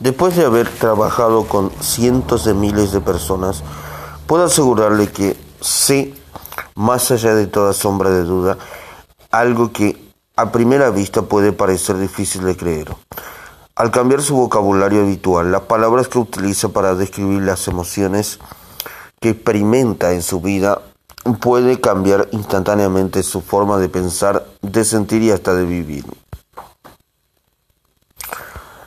Después de haber trabajado con cientos de miles de personas, puedo asegurarle que sé, más allá de toda sombra de duda, algo que a primera vista puede parecer difícil de creer. Al cambiar su vocabulario habitual, las palabras que utiliza para describir las emociones que experimenta en su vida puede cambiar instantáneamente su forma de pensar, de sentir y hasta de vivir.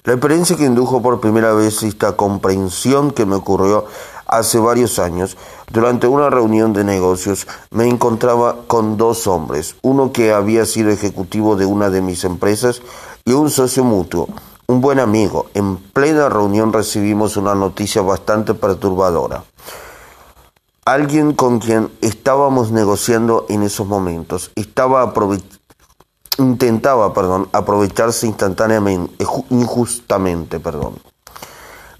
La experiencia que indujo por primera vez esta comprensión que me ocurrió hace varios años, durante una reunión de negocios, me encontraba con dos hombres, uno que había sido ejecutivo de una de mis empresas y un socio mutuo, un buen amigo. En plena reunión recibimos una noticia bastante perturbadora. Alguien con quien estábamos negociando en esos momentos estaba intentaba, perdón, aprovecharse instantáneamente, injustamente, perdón.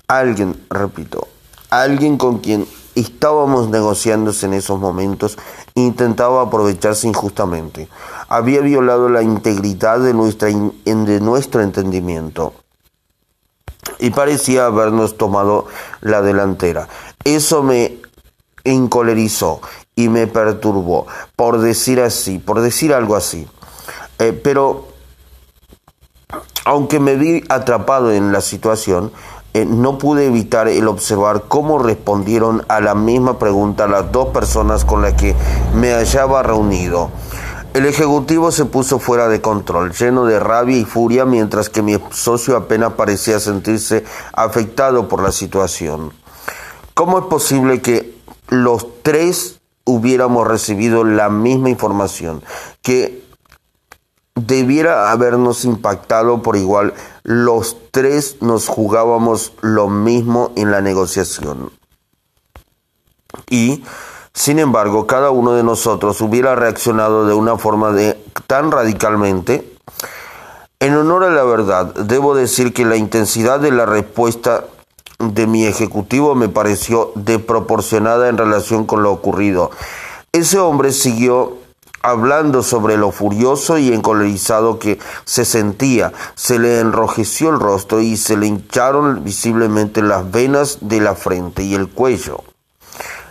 Alguien, repito, alguien con quien estábamos negociándose en esos momentos intentaba aprovecharse injustamente. Había violado la integridad de, nuestra, de nuestro entendimiento y parecía habernos tomado la delantera. Eso me encolerizó y me perturbó, por decir así, por decir algo así. Eh, pero aunque me vi atrapado en la situación, eh, no pude evitar el observar cómo respondieron a la misma pregunta las dos personas con las que me hallaba reunido. El ejecutivo se puso fuera de control, lleno de rabia y furia, mientras que mi socio apenas parecía sentirse afectado por la situación. ¿Cómo es posible que los tres hubiéramos recibido la misma información, que debiera habernos impactado por igual, los tres nos jugábamos lo mismo en la negociación. Y, sin embargo, cada uno de nosotros hubiera reaccionado de una forma tan radicalmente. En honor a la verdad, debo decir que la intensidad de la respuesta de mi ejecutivo me pareció desproporcionada en relación con lo ocurrido. Ese hombre siguió hablando sobre lo furioso y encolerizado que se sentía. Se le enrojeció el rostro y se le hincharon visiblemente las venas de la frente y el cuello.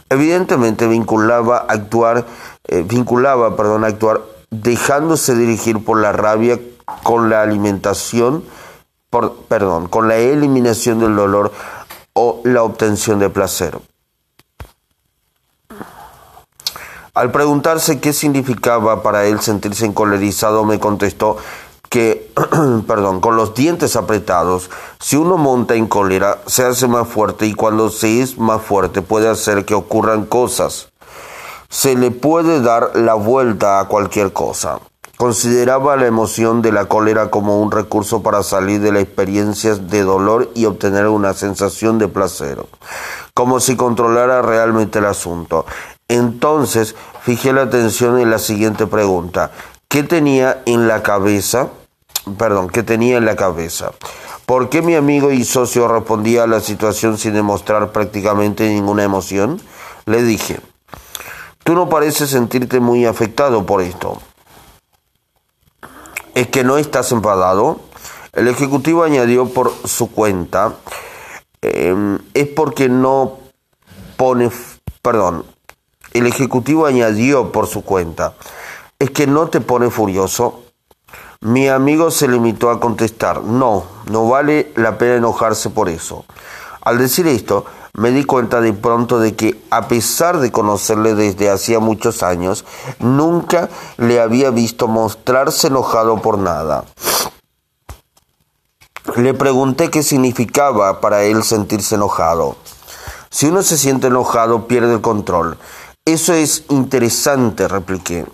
Evidentemente vinculaba actuar, eh, vinculaba, perdón, actuar dejándose dirigir por la rabia con la alimentación, por, perdón, con la eliminación del dolor o la obtención de placer. Al preguntarse qué significaba para él sentirse encolerizado, me contestó que, perdón, con los dientes apretados, si uno monta en cólera, se hace más fuerte y cuando se es más fuerte puede hacer que ocurran cosas. Se le puede dar la vuelta a cualquier cosa. Consideraba la emoción de la cólera como un recurso para salir de las experiencias de dolor y obtener una sensación de placer, como si controlara realmente el asunto. Entonces fijé la atención en la siguiente pregunta. ¿Qué tenía en la cabeza? Perdón, ¿qué tenía en la cabeza? ¿Por qué mi amigo y socio respondía a la situación sin demostrar prácticamente ninguna emoción? Le dije, tú no pareces sentirte muy afectado por esto es que no estás enfadado. El ejecutivo añadió por su cuenta, em, es porque no pone, perdón, el ejecutivo añadió por su cuenta, es que no te pone furioso. Mi amigo se limitó a contestar, no, no vale la pena enojarse por eso. Al decir esto, me di cuenta de pronto de que, a pesar de conocerle desde hacía muchos años, nunca le había visto mostrarse enojado por nada. Le pregunté qué significaba para él sentirse enojado. Si uno se siente enojado, pierde el control. Eso es interesante, repliqué.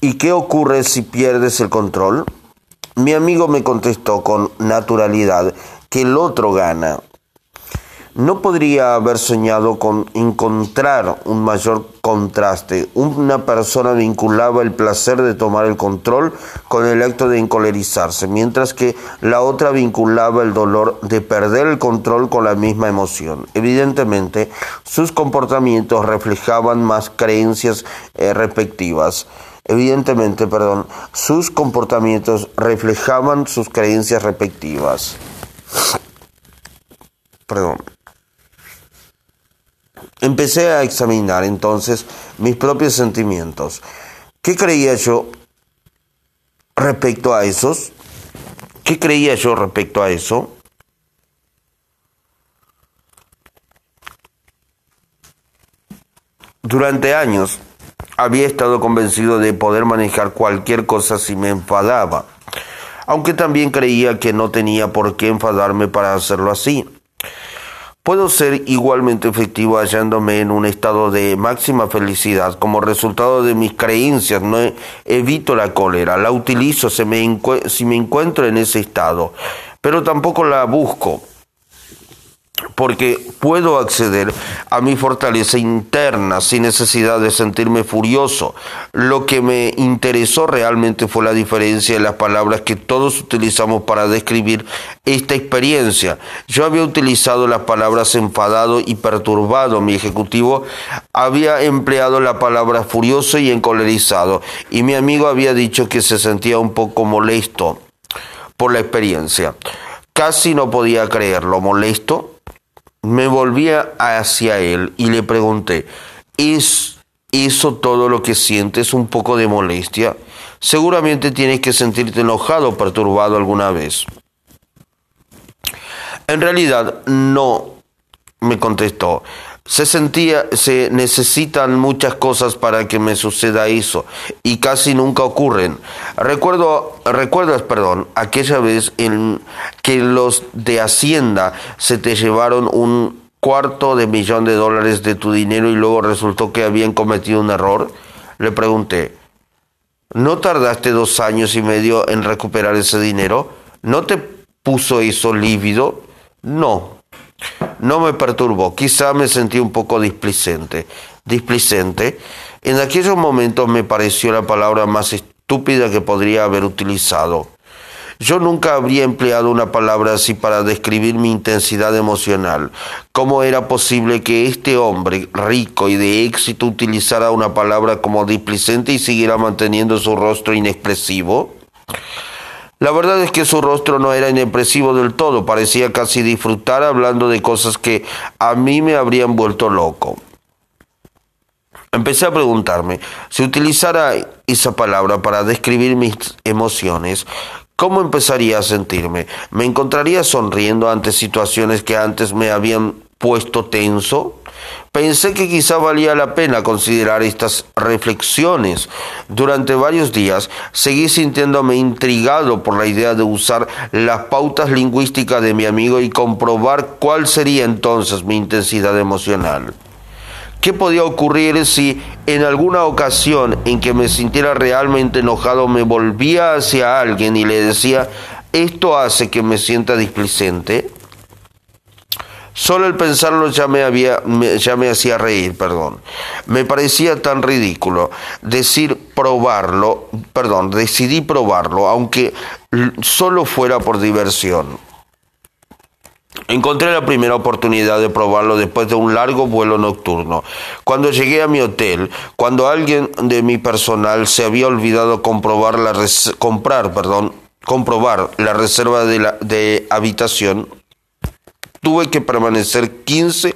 ¿Y qué ocurre si pierdes el control? Mi amigo me contestó con naturalidad que el otro gana. No podría haber soñado con encontrar un mayor contraste. Una persona vinculaba el placer de tomar el control con el acto de encolerizarse, mientras que la otra vinculaba el dolor de perder el control con la misma emoción. Evidentemente, sus comportamientos reflejaban más creencias eh, respectivas. Evidentemente, perdón, sus comportamientos reflejaban sus creencias respectivas. Perdón. Empecé a examinar entonces mis propios sentimientos. ¿Qué creía yo respecto a esos? ¿Qué creía yo respecto a eso? Durante años había estado convencido de poder manejar cualquier cosa si me enfadaba, aunque también creía que no tenía por qué enfadarme para hacerlo así. Puedo ser igualmente efectivo hallándome en un estado de máxima felicidad como resultado de mis creencias. No evito la cólera, la utilizo si me, encuentro en ese estado, pero tampoco la busco porque puedo acceder a mi fortaleza interna sin necesidad de sentirme furioso. Lo que me interesó realmente fue la diferencia de las palabras que todos utilizamos para describir esta experiencia. Yo había utilizado las palabras enfadado y perturbado. Mi ejecutivo había empleado la palabra furioso y encolerizado. Y mi amigo había dicho que se sentía un poco molesto por la experiencia. Casi no podía creerlo, molesto me volvía hacia él y le pregunté, ¿es eso todo lo que sientes? ¿Un poco de molestia? Seguramente tienes que sentirte enojado o perturbado alguna vez. En realidad, no, me contestó. Se sentía, se necesitan muchas cosas para que me suceda eso y casi nunca ocurren. Recuerdo, recuerdas, perdón, aquella vez en que los de Hacienda se te llevaron un cuarto de millón de dólares de tu dinero y luego resultó que habían cometido un error. Le pregunté, ¿no tardaste dos años y medio en recuperar ese dinero? ¿No te puso eso lívido? No, no me perturbó, quizá me sentí un poco displicente. Displicente. En aquellos momentos me pareció la palabra más estúpida que podría haber utilizado. Yo nunca habría empleado una palabra así para describir mi intensidad emocional. ¿Cómo era posible que este hombre rico y de éxito utilizara una palabra como displicente y siguiera manteniendo su rostro inexpresivo? La verdad es que su rostro no era inexpresivo del todo, parecía casi disfrutar hablando de cosas que a mí me habrían vuelto loco. Empecé a preguntarme, si utilizara esa palabra para describir mis emociones, ¿cómo empezaría a sentirme? ¿Me encontraría sonriendo ante situaciones que antes me habían puesto tenso? Pensé que quizá valía la pena considerar estas reflexiones. Durante varios días seguí sintiéndome intrigado por la idea de usar las pautas lingüísticas de mi amigo y comprobar cuál sería entonces mi intensidad emocional. ¿Qué podía ocurrir si en alguna ocasión en que me sintiera realmente enojado me volvía hacia alguien y le decía, esto hace que me sienta displicente? Solo el pensarlo ya me, había, ya me hacía reír, perdón. Me parecía tan ridículo decir probarlo, perdón, decidí probarlo, aunque solo fuera por diversión. Encontré la primera oportunidad de probarlo después de un largo vuelo nocturno. Cuando llegué a mi hotel, cuando alguien de mi personal se había olvidado comprobar la comprar, perdón, comprobar la reserva de, la, de habitación, tuve que permanecer 15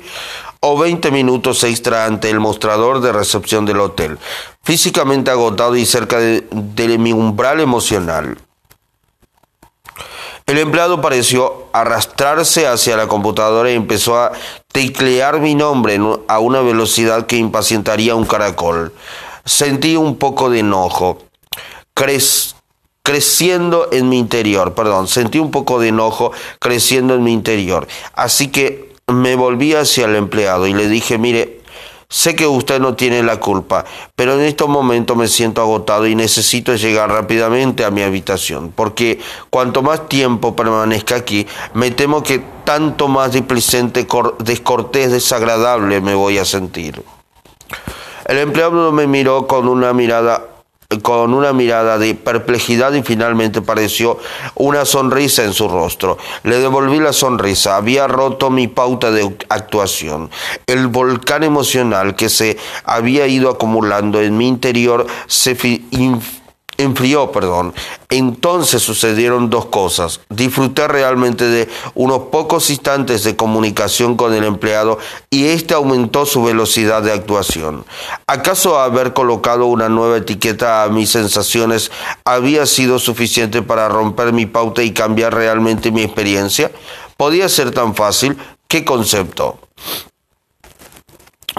o 20 minutos extra ante el mostrador de recepción del hotel, físicamente agotado y cerca de, mi umbral emocional. El empleado pareció arrastrarse hacia la computadora y empezó a teclear mi nombre a una velocidad que impacientaría un caracol. Sentí un poco de enojo. ¿Crees? Creciendo en mi interior, perdón, sentí un poco de enojo creciendo en mi interior. Así que me volví hacia el empleado y le dije, mire, sé que usted no tiene la culpa, pero en estos momentos me siento agotado y necesito llegar rápidamente a mi habitación, porque cuanto más tiempo permanezca aquí, me temo que tanto más displicente, descortés, desagradable me voy a sentir. El empleado me miró con una mirada con una mirada de perplejidad y finalmente pareció una sonrisa en su rostro. Le devolví la sonrisa. Había roto mi pauta de actuación. El volcán emocional que se había ido acumulando en mi interior se enfrió, perdón. Entonces sucedieron dos cosas. Disfruté realmente de unos pocos instantes de comunicación con el empleado y este aumentó su velocidad de actuación. ¿Acaso haber colocado una nueva etiqueta a mis sensaciones había sido suficiente para romper mi pauta y cambiar realmente mi experiencia? ¿Podía ser tan fácil? ¿Qué concepto?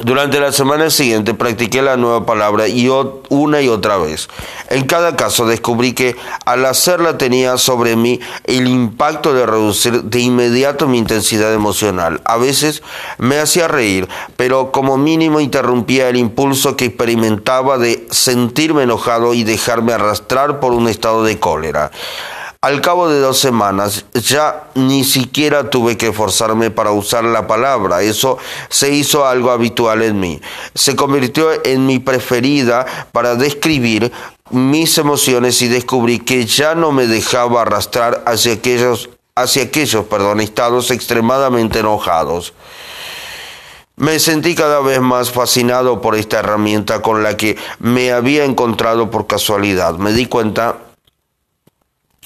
Durante la semana siguiente practiqué la nueva palabra y una y otra vez. En cada caso descubrí que al hacerla tenía sobre mí el impacto de reducir de inmediato mi intensidad emocional. A veces me hacía reír, pero como mínimo interrumpía el impulso que experimentaba de sentirme enojado y dejarme arrastrar por un estado de cólera. Al cabo de dos semanas ya ni siquiera tuve que forzarme para usar la palabra, eso se hizo algo habitual en mí. Se convirtió en mi preferida para describir mis emociones y descubrí que ya no me dejaba arrastrar hacia aquellos, hacia aquellos estados extremadamente enojados. Me sentí cada vez más fascinado por esta herramienta con la que me había encontrado por casualidad. Me di cuenta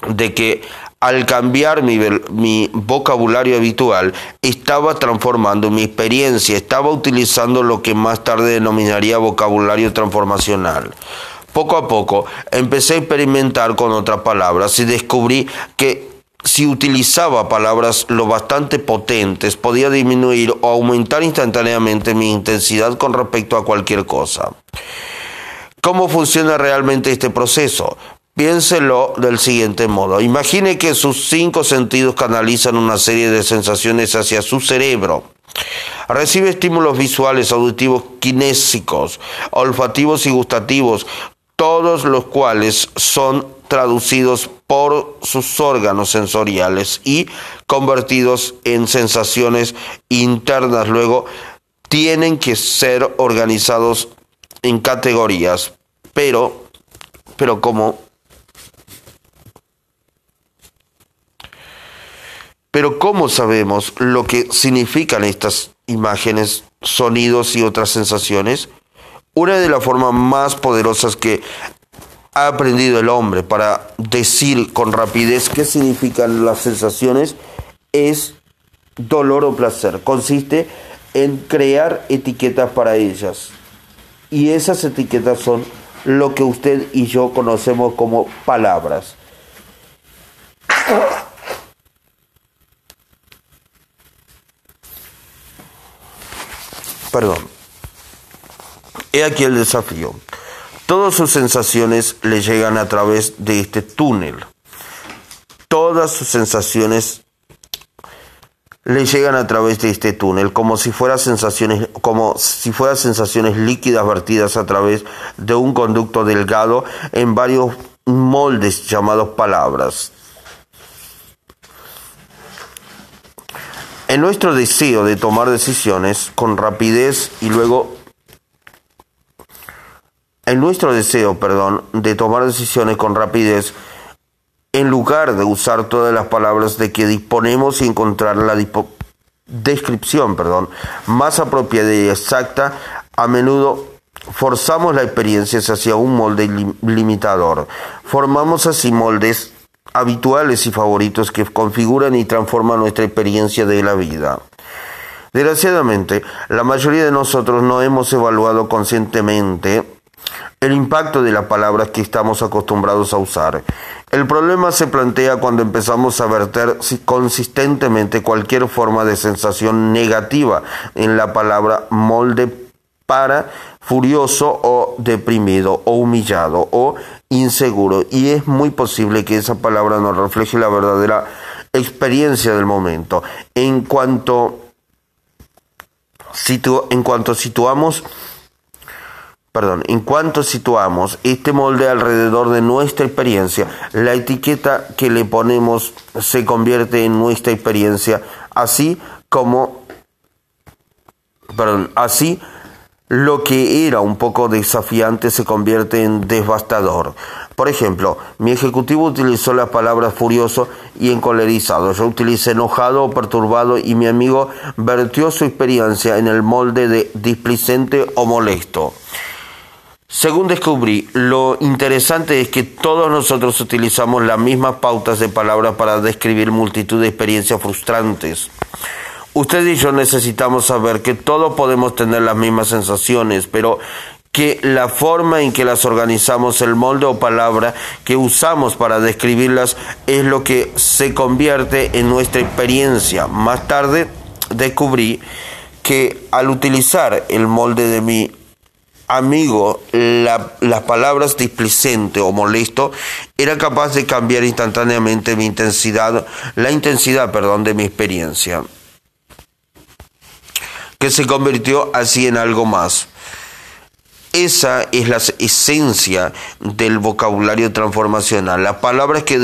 de que al cambiar mi, mi, vocabulario habitual, estaba transformando mi experiencia, estaba utilizando lo que más tarde denominaría vocabulario transformacional. Poco a poco empecé a experimentar con otras palabras y descubrí que si utilizaba palabras lo bastante potentes, podía disminuir o aumentar instantáneamente mi intensidad con respecto a cualquier cosa. ¿Cómo funciona realmente este proceso? Piénselo del siguiente modo. Imagine que sus cinco sentidos canalizan una serie de sensaciones hacia su cerebro. Recibe estímulos visuales, auditivos, kinésicos, olfativos y gustativos, todos los cuales son traducidos por sus órganos sensoriales y convertidos en sensaciones internas. Luego tienen que ser organizados en categorías, pero, pero como Pero ¿cómo sabemos lo que significan estas imágenes, sonidos y otras sensaciones? Una de las formas más poderosas que ha aprendido el hombre para decir con rapidez qué significan las sensaciones es dolor o placer. Consiste en crear etiquetas para ellas. Y esas etiquetas son lo que usted y yo conocemos como palabras. Perdón. He aquí el desafío. Todas sus sensaciones le llegan a través de este túnel. Todas sus sensaciones le llegan a través de este túnel, como si fueran sensaciones, como si fueran sensaciones líquidas vertidas a través de un conducto delgado en varios moldes llamados palabras. En nuestro deseo de tomar decisiones con rapidez y luego en nuestro deseo, perdón, de tomar decisiones con rapidez, en lugar de usar todas las palabras de que disponemos y encontrar la descripción, perdón, más apropiada y exacta, a menudo forzamos la experiencia hacia un molde limitador. Formamos así moldes habituales y favoritos que configuran y transforman nuestra experiencia de la vida. Desgraciadamente, la mayoría de nosotros no hemos evaluado conscientemente el impacto de las palabras que estamos acostumbrados a usar. El problema se plantea cuando empezamos a verter consistentemente cualquier forma de sensación negativa en la palabra molde para furioso o deprimido o humillado o inseguro y es muy posible que esa palabra no refleje la verdadera experiencia del momento. En cuanto, en cuanto situamos Perdón, en cuanto situamos este molde alrededor de nuestra experiencia, la etiqueta que le ponemos se convierte en nuestra experiencia, así como, perdón, así lo que era un poco desafiante se convierte en devastador. Por ejemplo, mi ejecutivo utilizó las palabras furioso y encolerizado. Yo utilicé enojado o perturbado y mi amigo vertió su experiencia en el molde de displicente o molesto. Según descubrí, lo interesante es que todos nosotros utilizamos las mismas pautas de palabras para describir multitud de experiencias frustrantes. Usted y yo necesitamos saber que todos podemos tener las mismas sensaciones, pero que la forma en que las organizamos, el molde o palabra que usamos para describirlas es lo que se convierte en nuestra experiencia. Más tarde descubrí que al utilizar el molde de mi amigo, las palabras displicente o molesto, era capaz de cambiar instantáneamente mi intensidad, la intensidad, perdón, de mi experiencia, que se convirtió así en algo más. Esa es la esencia del vocabulario transformacional. Las palabras que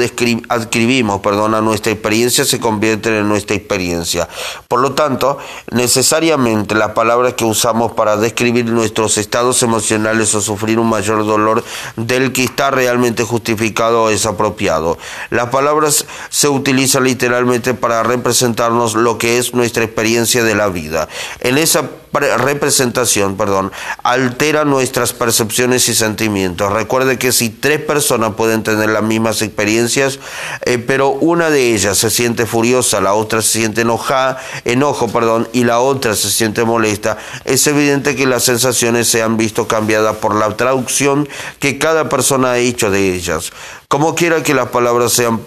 adquirimos perdón, a nuestra experiencia se convierten en nuestra experiencia. Por lo tanto, necesariamente las palabras que usamos para describir nuestros estados emocionales o sufrir un mayor dolor del que está realmente justificado o es apropiado. Las palabras se utilizan literalmente para representarnos lo que es nuestra experiencia de la vida. En esa representación, perdón, altera nuestras percepciones y sentimientos. Recuerde que si tres personas pueden tener las mismas experiencias, eh, pero una de ellas se siente furiosa, la otra se siente enojada, enojo, perdón, y la otra se siente molesta, es evidente que las sensaciones se han visto cambiadas por la traducción que cada persona ha hecho de ellas. Como quiera que las palabras sean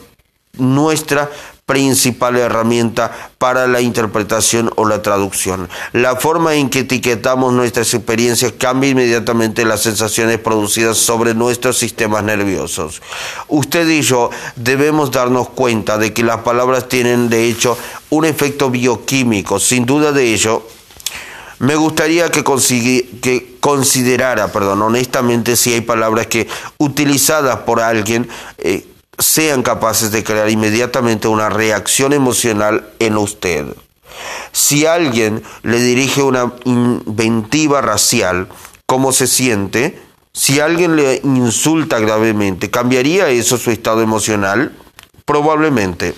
nuestra principal herramienta para la interpretación o la traducción. La forma en que etiquetamos nuestras experiencias cambia inmediatamente las sensaciones producidas sobre nuestros sistemas nerviosos. Usted y yo debemos darnos cuenta de que las palabras tienen de hecho un efecto bioquímico. Sin duda de ello, me gustaría que, considerara, perdón, honestamente si hay palabras que utilizadas por alguien eh, sean capaces de crear inmediatamente una reacción emocional en usted. Si alguien le dirige una inventiva racial, ¿cómo se siente? Si alguien le insulta gravemente, ¿cambiaría eso su estado emocional? Probablemente.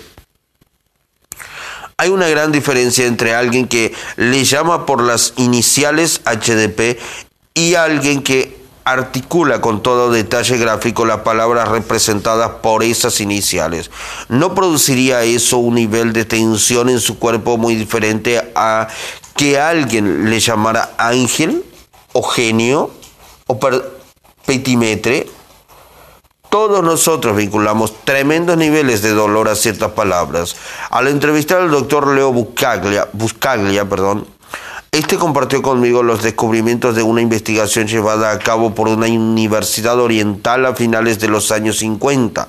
Hay una gran diferencia entre alguien que le llama por las iniciales HDP y alguien que articula con todo detalle gráfico las palabras representadas por esas iniciales. ¿No produciría eso un nivel de tensión en su cuerpo muy diferente a que alguien le llamara ángel o genio o petimetre? Todos nosotros vinculamos tremendos niveles de dolor a ciertas palabras. Al entrevistar al doctor Leo Buscaglia, Buscaglia perdón, este compartió conmigo los descubrimientos de una investigación llevada a cabo por una universidad oriental a finales de los años 50.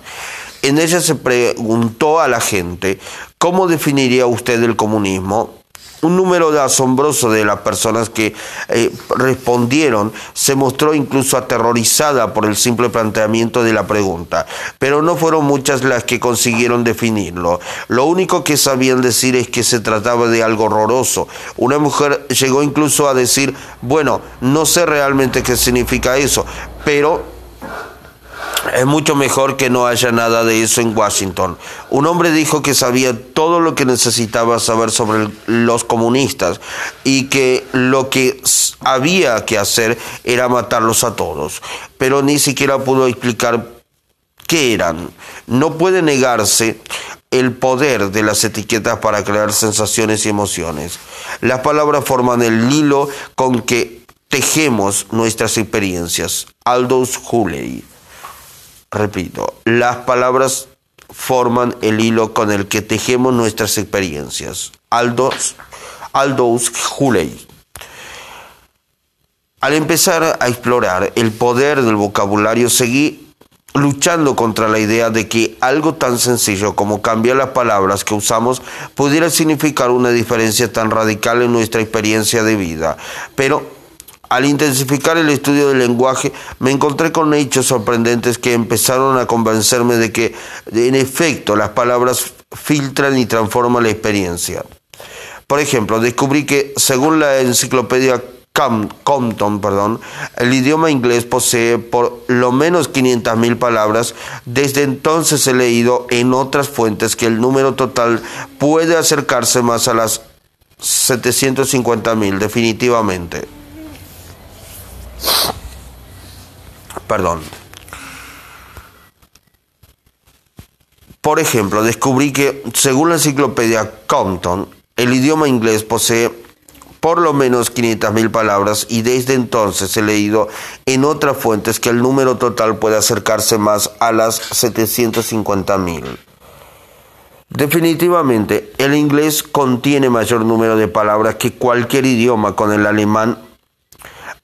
En ella se preguntó a la gente, ¿cómo definiría usted el comunismo? Un número asombroso de las personas que eh, respondieron se mostró incluso aterrorizada por el simple planteamiento de la pregunta, pero no fueron muchas las que consiguieron definirlo. Lo único que sabían decir es que se trataba de algo horroroso. Una mujer llegó incluso a decir, bueno, no sé realmente qué significa eso, pero es mucho mejor que no haya nada de eso en Washington. Un hombre dijo que sabía todo lo que necesitaba saber sobre los comunistas y que lo que había que hacer era matarlos a todos, pero ni siquiera pudo explicar qué eran. No puede negarse el poder de las etiquetas para crear sensaciones y emociones. Las palabras forman el hilo con que tejemos nuestras experiencias. Aldous Huxley. Repito, las palabras forman el hilo con el que tejemos nuestras experiencias. Aldous, Aldous Huxley. Al empezar a explorar el poder del vocabulario, seguí luchando contra la idea de que algo tan sencillo como cambiar las palabras que usamos pudiera significar una diferencia tan radical en nuestra experiencia de vida. Pero al intensificar el estudio del lenguaje, me encontré con hechos sorprendentes que empezaron a convencerme de que, en efecto, las palabras filtran y transforman la experiencia. Por ejemplo, descubrí que, según la enciclopedia Compton, perdón, el idioma inglés posee por lo menos 500.000 palabras. Desde entonces he leído en otras fuentes que el número total puede acercarse más a las 750.000, definitivamente. Perdón. Por ejemplo, descubrí que, según la enciclopedia Compton, el idioma inglés posee por lo menos 500.000 palabras y desde entonces he leído en otras fuentes que el número total puede acercarse más a las 750.000. Definitivamente, el inglés contiene mayor número de palabras que cualquier idioma con el alemán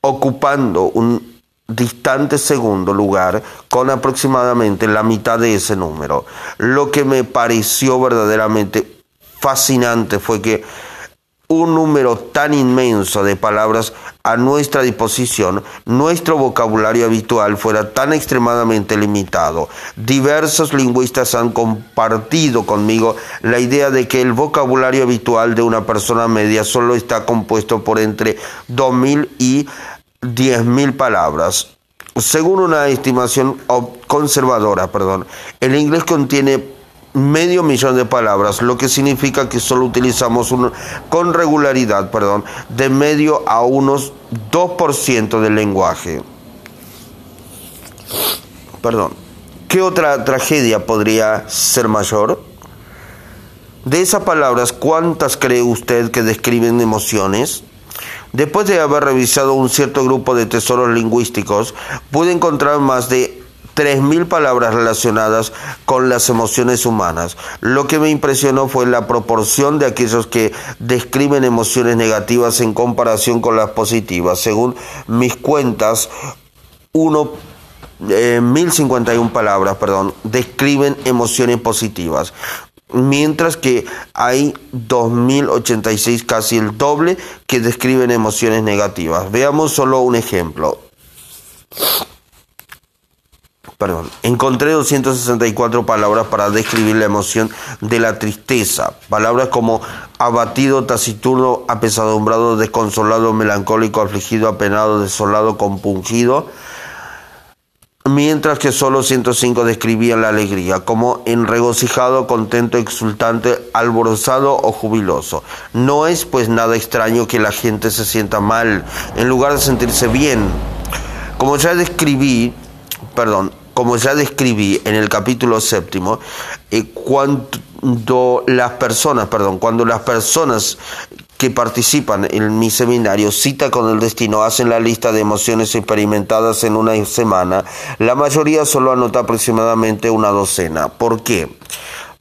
ocupando un distante segundo lugar con aproximadamente la mitad de ese número. Lo que me pareció verdaderamente fascinante fue que un número tan inmenso de palabras a nuestra disposición, nuestro vocabulario habitual fuera tan extremadamente limitado. Diversos lingüistas han compartido conmigo la idea de que el vocabulario habitual de una persona media solo está compuesto por entre 2.000 y 10.000 palabras. Según una estimación conservadora, perdón, el inglés contiene medio millón de palabras, lo que significa que solo utilizamos un, con regularidad, perdón, de medio a unos 2% del lenguaje. Perdón. ¿Qué otra tragedia podría ser mayor? De esas palabras, ¿cuántas cree usted que describen emociones? Después de haber revisado un cierto grupo de tesoros lingüísticos, pude encontrar más de 3.000 palabras relacionadas con las emociones humanas. Lo que me impresionó fue la proporción de aquellos que describen emociones negativas en comparación con las positivas. Según mis cuentas, uno 1051 eh, palabras, perdón, describen emociones positivas, mientras que hay 2086, casi el doble, que describen emociones negativas. Veamos solo un ejemplo perdón, encontré 264 palabras para describir la emoción de la tristeza. Palabras como abatido, taciturno, apesadumbrado, desconsolado, melancólico, afligido, apenado, desolado, compungido. Mientras que solo 105 describían la alegría, como en regocijado, contento, exultante, alborozado o jubiloso. No es pues nada extraño que la gente se sienta mal en lugar de sentirse bien. Como ya describí, perdón, como ya describí en el capítulo séptimo, eh, cuando las personas, perdón, cuando las personas que participan en mi seminario Cita con el Destino hacen la lista de emociones experimentadas en una semana, la mayoría solo anota aproximadamente una docena. ¿Por qué?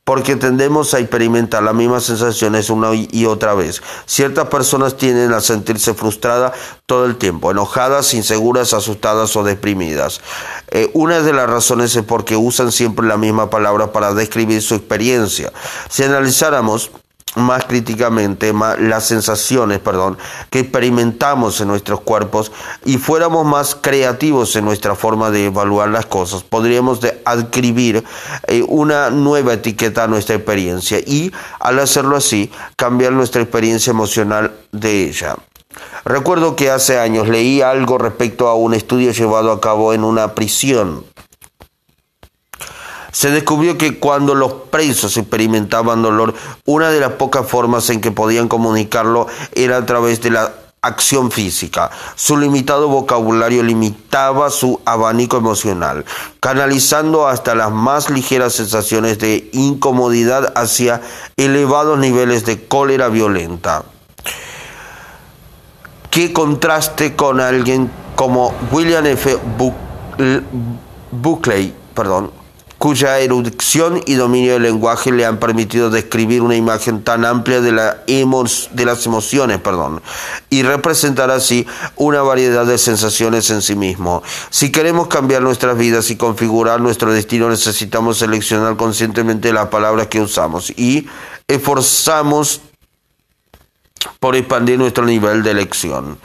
Porque tendemos a experimentar las mismas sensaciones una y otra vez. Ciertas personas tienden a sentirse frustradas todo el tiempo, enojadas, inseguras, asustadas o deprimidas. Eh, una de las razones es porque usan siempre la misma palabra para describir su experiencia. Si analizáramos más críticamente las sensaciones, perdón, que experimentamos en nuestros cuerpos y fuéramos más creativos en nuestra forma de evaluar las cosas, podríamos de adquirir eh, una nueva etiqueta a nuestra experiencia y al hacerlo así cambiar nuestra experiencia emocional de ella. Recuerdo que hace años leí algo respecto a un estudio llevado a cabo en una prisión se descubrió que cuando los presos experimentaban dolor, una de las pocas formas en que podían comunicarlo era a través de la acción física. Su limitado vocabulario limitaba su abanico emocional, canalizando hasta las más ligeras sensaciones de incomodidad hacia elevados niveles de cólera violenta. Qué contraste con alguien como William F. Buckley, perdón, cuya erudición y dominio del lenguaje le han permitido describir una imagen tan amplia de, la de las emociones perdón, y representar así una variedad de sensaciones en sí mismo. Si queremos cambiar nuestras vidas y configurar nuestro destino, necesitamos seleccionar conscientemente las palabras que usamos y esforzamos por expandir nuestro nivel de elección.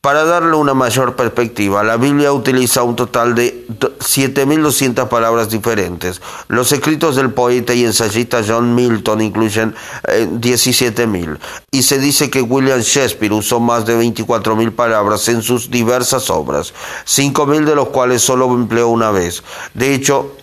Para darle una mayor perspectiva, la Biblia utiliza un total de 7.200 palabras diferentes. Los escritos del poeta y ensayista John Milton incluyen 17.000. Eh, y se dice que William Shakespeare usó más de 24.000 palabras en sus diversas obras, 5.000 de los cuales solo empleó una vez. De hecho,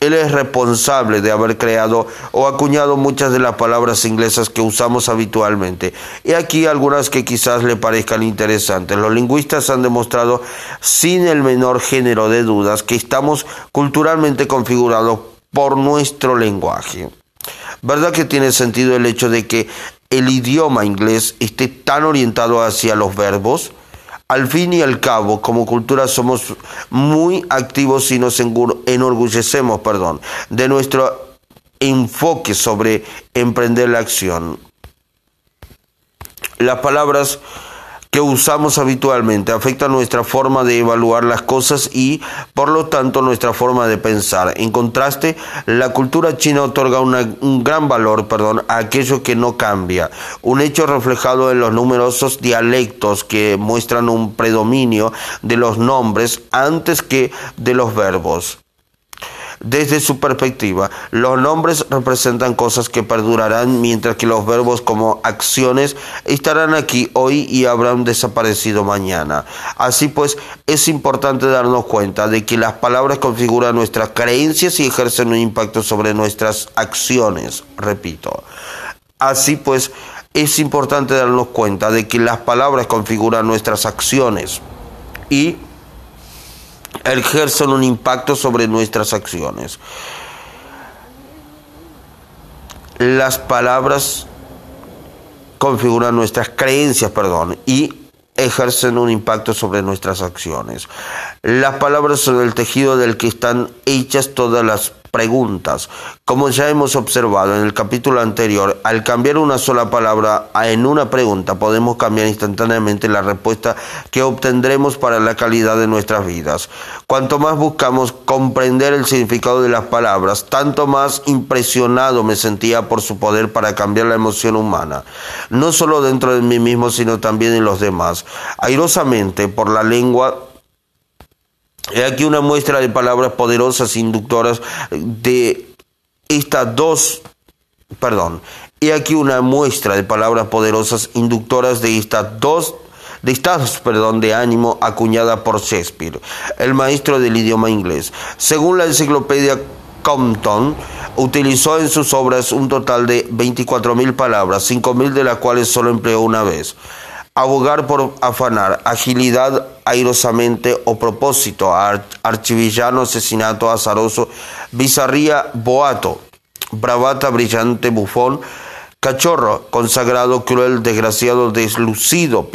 Él es responsable de haber creado o acuñado muchas de las palabras inglesas que usamos habitualmente. Y aquí algunas que quizás le parezcan interesantes. Los lingüistas han demostrado sin el menor género de dudas que estamos culturalmente configurados por nuestro lenguaje. ¿Verdad que tiene sentido el hecho de que el idioma inglés esté tan orientado hacia los verbos? Al fin y al cabo, como cultura somos muy activos y nos enorgullecemos, perdón, de nuestro enfoque sobre emprender la acción. Las palabras que usamos habitualmente afecta nuestra forma de evaluar las cosas y, por lo tanto, nuestra forma de pensar. En contraste, la cultura china otorga un gran valor perdón, a aquello que no cambia, un hecho reflejado en los numerosos dialectos que muestran un predominio de los nombres antes que de los verbos. Desde su perspectiva, los nombres representan cosas que perdurarán, mientras que los verbos como acciones estarán aquí hoy y habrán desaparecido mañana. Así pues, es importante darnos cuenta de que las palabras configuran nuestras creencias y ejercen un impacto sobre nuestras acciones. Repito. Así pues, es importante darnos cuenta de que las palabras configuran nuestras acciones y ejercen un impacto sobre nuestras acciones. Las palabras configuran nuestras creencias, perdón, y ejercen un impacto sobre nuestras acciones. Las palabras son el tejido del que están hechas todas las preguntas. Como ya hemos observado en el capítulo anterior, al cambiar una sola palabra en una pregunta podemos cambiar instantáneamente la respuesta que obtendremos para la calidad de nuestras vidas. Cuanto más buscamos comprender el significado de las palabras, tanto más impresionado me sentía por su poder para cambiar la emoción humana, no solo dentro de mí mismo, sino también en los demás. Airosamente, por la lengua He aquí una muestra de palabras poderosas inductoras de estas dos, perdón, he aquí una muestra de palabras poderosas inductoras de estas dos de estados perdón, de ánimo acuñada por Shakespeare, el maestro del idioma inglés. Según la enciclopedia Compton, utilizó en sus obras un total de 24.000 palabras, 5.000 de las cuales solo empleó una vez abogar por afanar, agilidad airosamente o propósito, archivillano, asesinato azaroso, bizarría, boato, bravata, brillante, bufón, cachorro, consagrado, cruel, desgraciado, deslucido,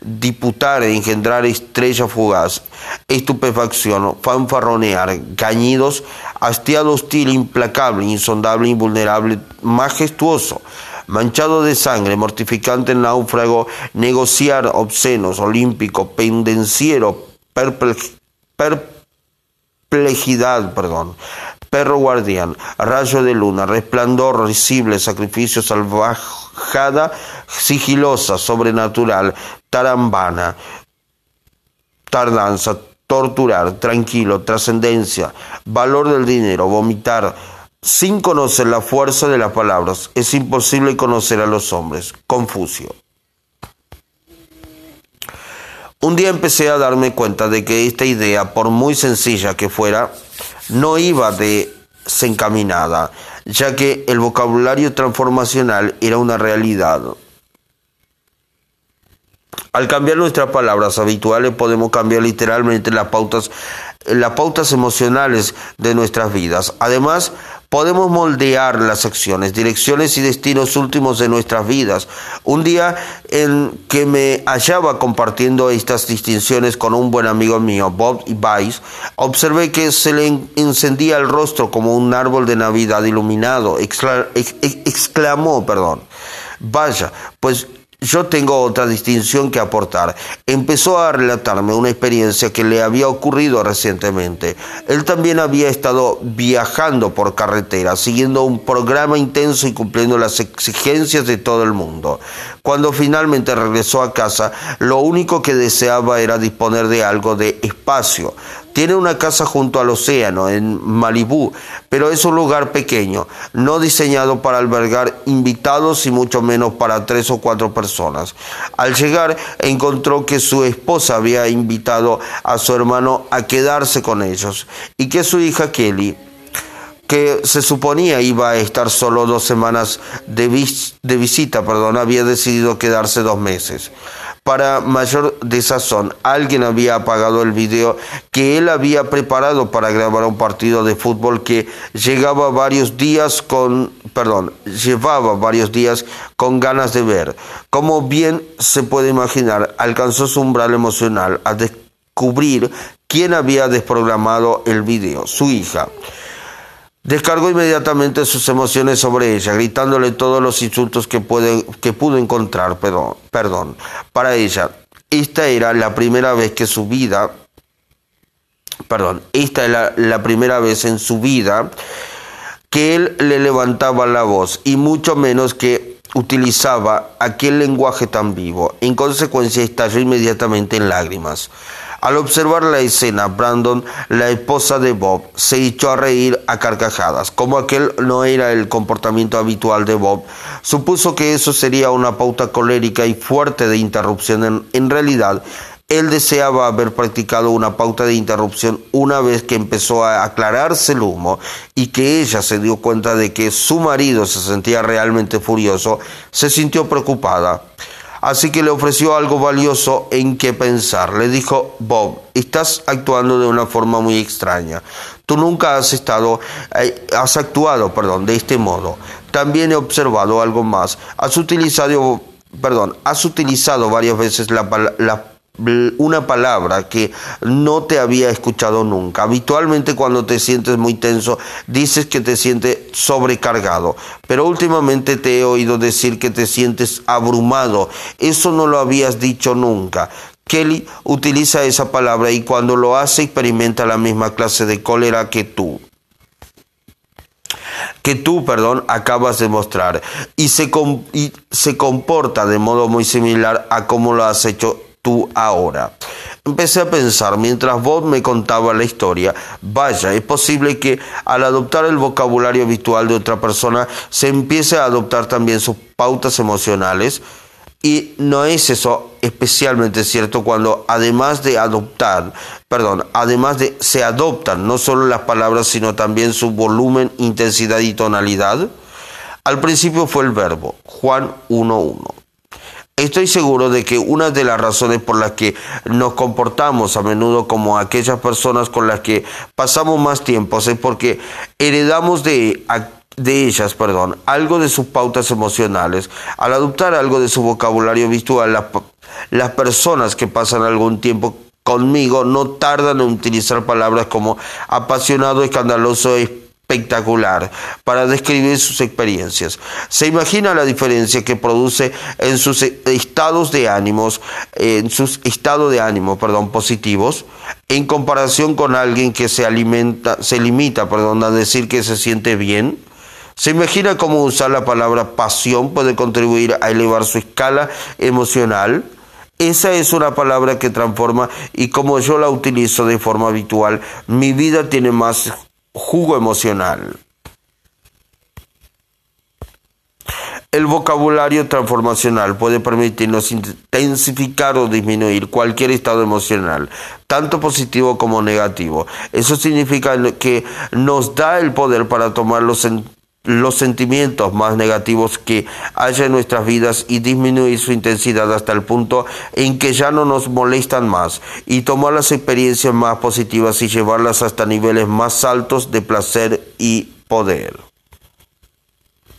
diputar, engendrar estrella fugaz, estupefacción, fanfarronear, gañidos, hastiado, hostil, implacable, insondable, invulnerable, majestuoso, manchado de sangre, mortificante náufrago, negociar obscenos, olímpico, pendenciero, perplejidad, perdón, perro guardián, rayo de luna, resplandor risible, sacrificio salvajada, sigilosa, sobrenatural, tarambana, tardanza, torturar, tranquilo, trascendencia, valor del dinero, vomitar, sin conocer la fuerza de las palabras, es imposible conocer a los hombres. Confucio. Un día empecé a darme cuenta de que esta idea, por muy sencilla que fuera, no iba desencaminada, ya que el vocabulario transformacional era una realidad. Al cambiar nuestras palabras habituales podemos cambiar literalmente las pautas, las pautas emocionales de nuestras vidas. Además, podemos moldear las acciones, direcciones y destinos últimos de nuestras vidas. Un día en que me hallaba compartiendo estas distinciones con un buen amigo mío, Bob Weiss, observé que se le encendía el rostro como un árbol de Navidad iluminado. exclamó, perdón. Vaya, pues yo tengo otra distinción que aportar. Empezó a relatarme una experiencia que le había ocurrido recientemente. Él también había estado viajando por carretera, siguiendo un programa intenso y cumpliendo las exigencias de todo el mundo. Cuando finalmente regresó a casa, lo único que deseaba era disponer de algo de espacio. Tiene una casa junto al océano, en Malibú, pero es un lugar pequeño, no diseñado para albergar invitados y mucho menos para tres o cuatro personas. Al llegar, encontró que su esposa había invitado a su hermano a quedarse con ellos y que su hija Kelly que se suponía iba a estar solo dos semanas de, de visita, perdón, había decidido quedarse dos meses. Para mayor desazón, alguien había apagado el video que él había preparado para grabar un partido de fútbol que llegaba varios días con, perdón, llevaba varios días con ganas de ver. Como bien se puede imaginar, alcanzó su umbral emocional a descubrir quién había desprogramado el video, su hija. Descargó inmediatamente sus emociones sobre ella, gritándole todos los insultos que, pudo encontrar, perdón, perdón. Para ella, esta era la primera vez que su vida, perdón, esta era la primera vez en su vida que él le levantaba la voz y mucho menos que utilizaba aquel lenguaje tan vivo. En consecuencia, estalló inmediatamente en lágrimas. Al observar la escena, Brandon, la esposa de Bob, se echó a reír a carcajadas. Como aquel no era el comportamiento habitual de Bob, supuso que eso sería una pauta colérica y fuerte de interrupción. En, realidad, él deseaba haber practicado una pauta de interrupción una vez que empezó a aclararse el humo y que ella se dio cuenta de que su marido se sentía realmente furioso, se sintió preocupada. Así que le ofreció algo valioso en que pensar. Le dijo, Bob, estás actuando de una forma muy extraña. Tú nunca has estado, eh, has actuado, perdón, de este modo. También he observado algo más. Has utilizado, perdón, has utilizado varias veces la, la una palabra que no te había escuchado nunca. Habitualmente cuando te sientes muy tenso dices que te sientes sobrecargado, pero últimamente te he oído decir que te sientes abrumado. Eso no lo habías dicho nunca. Kelly utiliza esa palabra y cuando lo hace experimenta la misma clase de cólera que tú que tú, perdón, acabas de mostrar y se, y se comporta de modo muy similar a como lo has hecho ahora. Empecé a pensar mientras Bob me contaba la historia, vaya, es posible que al adoptar el vocabulario habitual de otra persona se empiece a adoptar también sus pautas emocionales. Y no es eso especialmente cierto cuando además de adoptar, perdón, además de se adoptan no solo las palabras sino también su volumen, intensidad y tonalidad. Al principio fue el verbo, Juan 1.1. Estoy seguro de que una de las razones por las que nos comportamos a menudo como aquellas personas con las que pasamos más tiempo es porque heredamos de, de ellas, perdón, algo de sus pautas emocionales. Al adoptar algo de su vocabulario visual, las, las personas que pasan algún tiempo conmigo no tardan en utilizar palabras como apasionado, escandaloso, espectacular para describir sus experiencias. Se imagina la diferencia que produce en sus estados de ánimos, en sus estados de ánimo, perdón, positivos, en comparación con alguien que se alimenta, se limita, perdón, a decir que se siente bien. Se imagina cómo usar la palabra pasión puede contribuir a elevar su escala emocional. Esa es una palabra que transforma y como yo la utilizo de forma habitual, mi vida tiene más jugo emocional. El vocabulario transformacional puede permitirnos intensificar o disminuir cualquier estado emocional, tanto positivo como negativo. Eso significa que nos da el poder para tomar los, los sentimientos más negativos que haya en nuestras vidas y disminuir su intensidad hasta el punto en que ya no nos molestan más y tomar las experiencias más positivas y llevarlas hasta niveles más altos de placer y poder.